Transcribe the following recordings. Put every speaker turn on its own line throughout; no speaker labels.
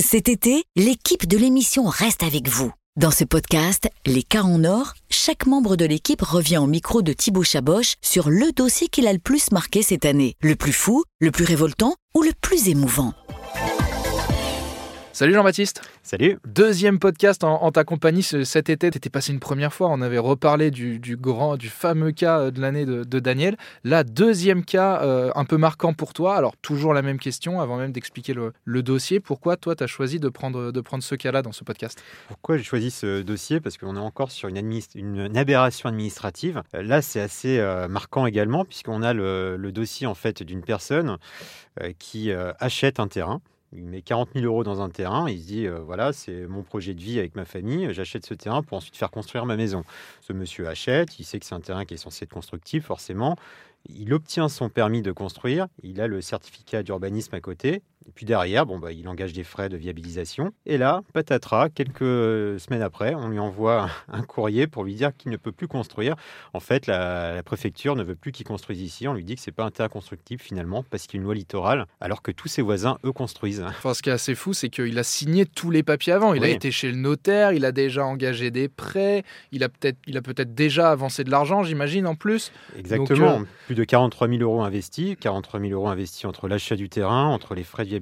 Cet été, l'équipe de l'émission reste avec vous. Dans ce podcast, Les cas en or, chaque membre de l'équipe revient au micro de Thibaut Chaboch sur le dossier qu'il a le plus marqué cette année. Le plus fou, le plus révoltant ou le plus émouvant?
Salut Jean-Baptiste.
Salut.
Deuxième podcast en, ta compagnie cet été. T'étais passé une première fois. On avait reparlé du, grand, du fameux cas euh, de l'année de, Daniel. Là, deuxième cas euh, un peu marquant pour toi. Alors, toujours la même question avant même d'expliquer le, dossier. Pourquoi toi, tu as choisi de prendre, de prendre ce cas-là dans ce podcast?
Pourquoi j'ai choisi ce dossier? Parce qu'on est encore sur une, une, aberration administrative. Euh, là, c'est assez marquant également, puisqu'on a le, dossier en fait d'une personne qui achète un terrain il met 40 000 euros dans un terrain, il se dit euh, voilà, c'est mon projet de vie avec ma famille, j'achète ce terrain pour ensuite faire construire ma maison. Ce monsieur achète, il sait que c'est un terrain qui est censé être constructif, forcément. Il obtient son permis de construire, il a le certificat d'urbanisme à côté, et puis derrière, bon, bah, il engage des frais de viabilisation. Et là, patatras, quelques semaines après, on lui envoie un courrier pour lui dire qu'il ne peut plus construire. En fait, la, préfecture ne veut plus qu'il construise ici. On lui dit que c'est pas un terrain constructif finalement, parce qu'il y a une loi littorale, alors que tous ses voisins, eux, construisent.
Enfin, ce qui est assez fou, c'est qu'il a signé tous les papiers avant. Il a été chez le notaire, il a déjà engagé des prêts, il a peut-être peut déjà avancé de l'argent, j'imagine, en plus.
Exactement. Euh, plus de 43 000 euros investis, 43 000 euros investis entre l'achat du terrain, entre les frais de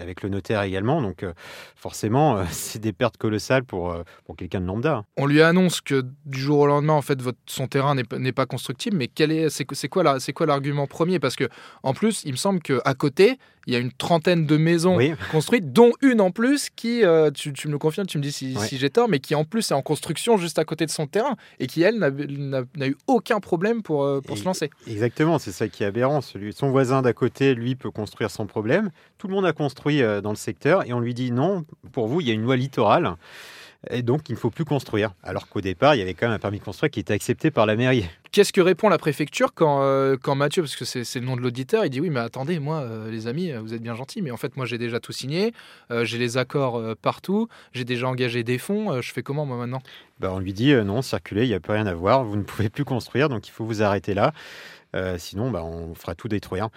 avec le notaire également. Donc euh, forcément, euh, c'est des pertes colossales pour, euh, pour quelqu'un de lambda.
On lui annonce que du jour au lendemain, en fait, son terrain n'est pas constructible. Mais quel est, c'est, c'est quoi l'argument premier? Parce que en plus, il me semble qu'à côté, il y a une trentaine de maisons construites, dont une en plus qui, tu, me le confirmes, tu me dis si, j'ai tort, mais qui en plus est en construction juste à côté de son terrain et qui, elle, n'a eu aucun problème pour, pour se lancer.
Exactement, c'est ça qui est aberrant. Celui, son voisin d'à côté, lui, peut construire sans problème. Tout le monde a construit euh, dans le secteur et on lui dit non, pour vous, il y a une loi littorale. Et donc, il ne faut plus construire. Alors qu'au départ, il y avait quand même un permis de construire qui était accepté par la mairie.
Qu'est-ce que répond la préfecture quand, euh, quand Mathieu, parce que c'est le nom de l'auditeur, il dit oui, mais attendez, moi, euh, les amis, vous êtes bien gentils, mais en fait, moi, j'ai déjà tout signé, j'ai les accords partout, j'ai déjà engagé des fonds, je fais comment, moi, maintenant?
Ben, On lui dit non, circulez, il n'y a plus rien à voir, vous ne pouvez plus construire, donc il faut vous arrêter là. sinon, ben, on fera tout détruire.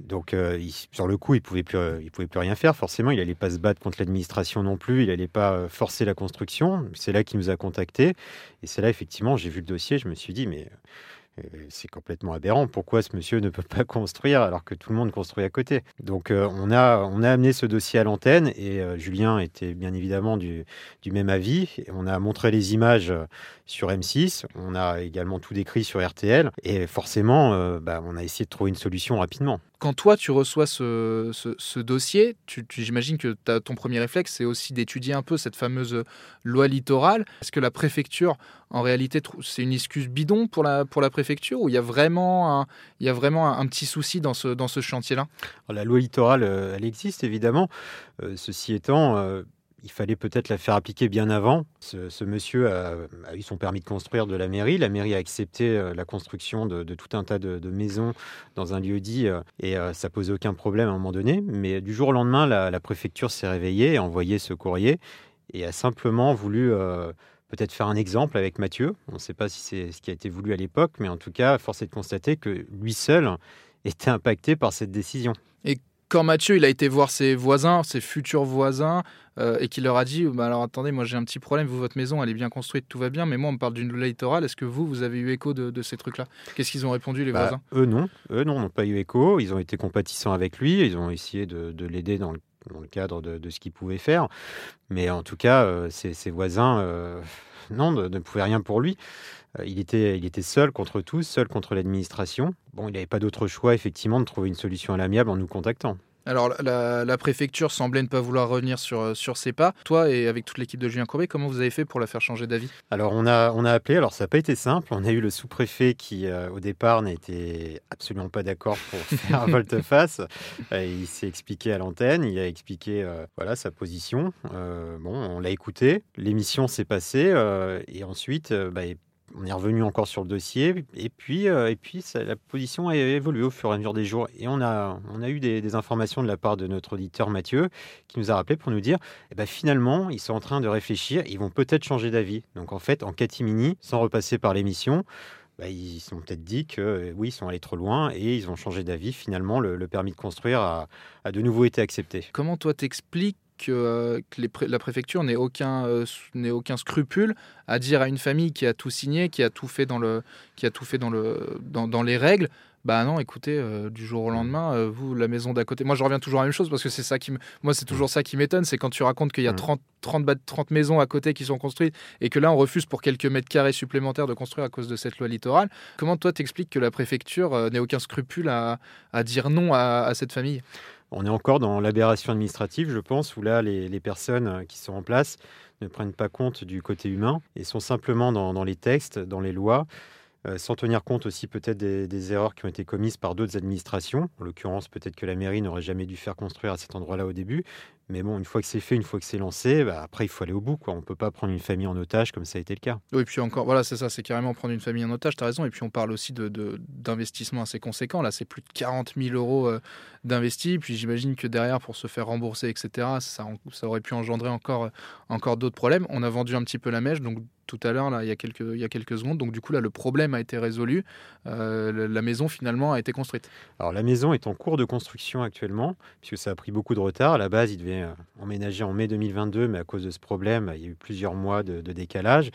Donc, euh, sur le coup, il pouvait euh, il pouvait plus rien faire. Forcément, il n'allait pas se battre contre l'administration non plus. Il n'allait pas euh, forcer la construction. C'est là qu'il nous a contactés. Et c'est là, effectivement, j'ai vu le dossier. Je me suis dit, mais c'est complètement aberrant. Pourquoi ce monsieur ne peut pas construire alors que tout le monde construit à côté? Donc on, a, on a amené ce dossier à l'antenne et Julien était bien évidemment du, du, même avis. On a montré les images sur M6, on a également tout décrit sur RTL et forcément bah, on a essayé de trouver une solution rapidement
quand toi tu reçois ce, dossier, tu, j'imagine que ton premier réflexe c'est aussi d'étudier un peu cette fameuse loi littorale. Est-ce que la préfecture, en réalité, c'est une excuse bidon pour la, pour la préfecture ou il y a vraiment un, il y a vraiment un, petit souci dans ce, dans ce chantier-là?
La loi littorale, euh, elle existe évidemment. Euh, ceci étant, euh, il fallait peut-être la faire appliquer bien avant. Ce, monsieur a, eu son permis de construire de la mairie. La mairie a accepté euh, la construction de, tout un tas de, maisons dans un lieu dit euh, et euh, ça posait aucun problème à un moment donné. Mais du jour au lendemain, la, préfecture s'est réveillée, a envoyé ce courrier et a simplement voulu peut-être faire un exemple avec Mathieu. On ne sait pas si c'est ce qui a été voulu à l'époque, mais en tout cas, force est de constater que lui seul était impacté par cette décision.
Et quand Mathieu il a été voir ses voisins, ses futurs voisins, euh, et qu'il leur a dit bah alors attendez, moi j'ai un petit problème, vous votre maison elle est bien construite, tout va bien, mais moi on me parle d'une littorale, est-ce que vous vous avez eu écho de, ces trucs-là? Qu'est-ce qu'ils ont répondu les bah, voisins?
Eux non, eux non, n'ont pas eu écho, ils ont été compatissants avec lui, ils ont essayé de, l'aider dans le, cadre de, ce qu'ils pouvaient faire, mais en tout cas euh, ses, voisins euh, non ne, pouvaient rien pour lui. Il était, il était seul contre tous, seul contre l'administration. Bon, il n'avait pas d'autre choix, effectivement, de trouver une solution à l'amiable en nous contactant.
Alors, la, préfecture semblait ne pas vouloir revenir sur, euh, sur ses pas. Toi et avec toute l'équipe de Julien Courbet, comment vous avez fait pour la faire changer d'avis?
Alors, on a, on a appelé. Alors, ça n'a pas été simple. On a eu le sous-préfet qui, euh, au départ, n'était absolument pas d'accord pour faire volte-face. Euh, il s'est expliqué à l'antenne. Il a expliqué voilà, sa position. bon, on l'a écouté. L'émission s'est passée. et ensuite, bah, on est revenu encore sur le dossier et puis, euh, et puis la position a évolué au fur et à mesure des jours. Et on a, eu des, informations de la part de notre auditeur Mathieu qui nous a rappelé pour nous dire eh ben, finalement, ils sont en train de réfléchir, ils vont peut-être changer d'avis. Donc en fait, en catimini, sans repasser par l'émission, bah, ils sont peut-être dit que euh, oui, ils sont allés trop loin et ils ont changé d'avis. Finalement, le, permis de construire a, de nouveau été accepté.
Comment toi t'expliques que, la préfecture n'ait aucun, aucun scrupule à dire à une famille qui a tout signé, qui a tout fait dans, le, qui a tout fait dans, le, dans les règles, bah non, écoutez, euh, du jour au lendemain, euh, vous, la maison d'à côté. Moi, je reviens toujours à la même chose parce que c'est ça qui Moi, c'est toujours ça qui m'étonne. C'est quand tu racontes qu'il y a 30, 30, 30, maisons à côté qui sont construites et que là, on refuse pour quelques mètres carrés supplémentaires de construire à cause de cette loi littorale. Comment toi, t'expliques que la préfecture euh, n'ait aucun scrupule à, dire non à, cette famille?
On est encore dans l'aberration administrative, je pense, où là, les, personnes qui sont en place ne prennent pas compte du côté humain et sont simplement dans les textes, dans les lois. Euh, sans tenir compte aussi peut-être des, erreurs qui ont été commises par d'autres administrations. En l'occurrence, peut-être que la mairie n'aurait jamais dû faire construire à cet endroit-là au début. Mais bon, une fois que c'est fait, une fois que c'est lancé, bah, après, il faut aller au bout. Quoi. On ne peut pas prendre une famille en otage comme ça a été le cas.
Oui, puis encore, voilà, c'est ça, c'est carrément prendre une famille en otage, tu as raison. Et puis on parle aussi d'investissements de, assez conséquents. Là, c'est plus de 40 000 euros euh, d'investis. Puis j'imagine que derrière, pour se faire rembourser, etc., ça, ça aurait pu engendrer encore, encore d'autres problèmes. On a vendu un petit peu la mèche, donc tout à l'heure, là, il y, a quelques, il y a quelques secondes. Donc, du coup, là, le problème a été résolu. Euh, la maison, finalement, a été construite.
Alors, la maison est en cours de construction actuellement, puisque ça a pris beaucoup de retard. À la base, il devait euh, emménager en mai 2022, mais à cause de ce problème, il y a eu plusieurs mois de, décalage.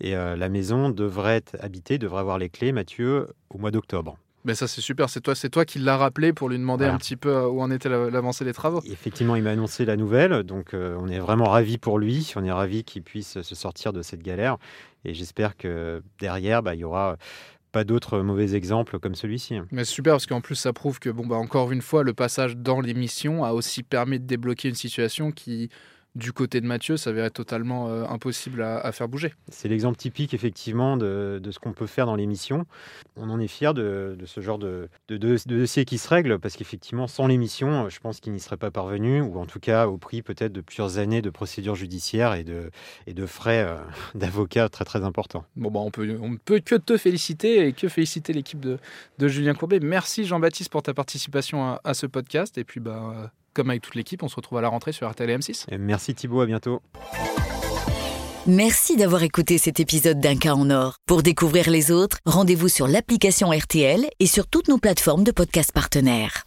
Et euh, la maison devrait être habitée, devrait avoir les clés, Mathieu, au mois d'octobre.
Ben ça c'est super, c'est toi, c'est toi qui l'as rappelé pour lui demander un petit peu euh, où en était l'avancée des travaux.
Effectivement, il m'a annoncé la nouvelle, donc euh, on est vraiment ravis pour lui, on est ravis qu'il puisse se sortir de cette galère, et j'espère que derrière, bah, il y aura pas d'autres mauvais exemples comme celui-ci.
Mais super parce qu'en plus ça prouve que bon bah encore une fois le passage dans l'émission a aussi permis de débloquer une situation qui du côté de Mathieu s'avérait totalement euh, impossible à, faire bouger.
C'est l'exemple typique effectivement de, ce qu'on peut faire dans l'émission. On en est fier de, ce genre de, dossier qui se règle parce qu'effectivement sans l'émission, je pense qu'il n'y serait pas parvenu ou en tout cas au prix peut-être de plusieurs années de procédures judiciaires et de, et de frais euh, d'avocats très très importants.
Bon bah on peut on peut que te féliciter et que féliciter l'équipe de, Julien Courbet. Merci Jean-Baptiste pour ta participation à, à, ce podcast et puis bah comme avec toute l'équipe, on se retrouve à la rentrée sur RTL et M6.
merci Thibaut, à bientôt.
Merci d'avoir écouté cet épisode d'Un cas en or. Pour découvrir les autres, rendez-vous sur l'application RTL et sur toutes nos plateformes de podcasts partenaires.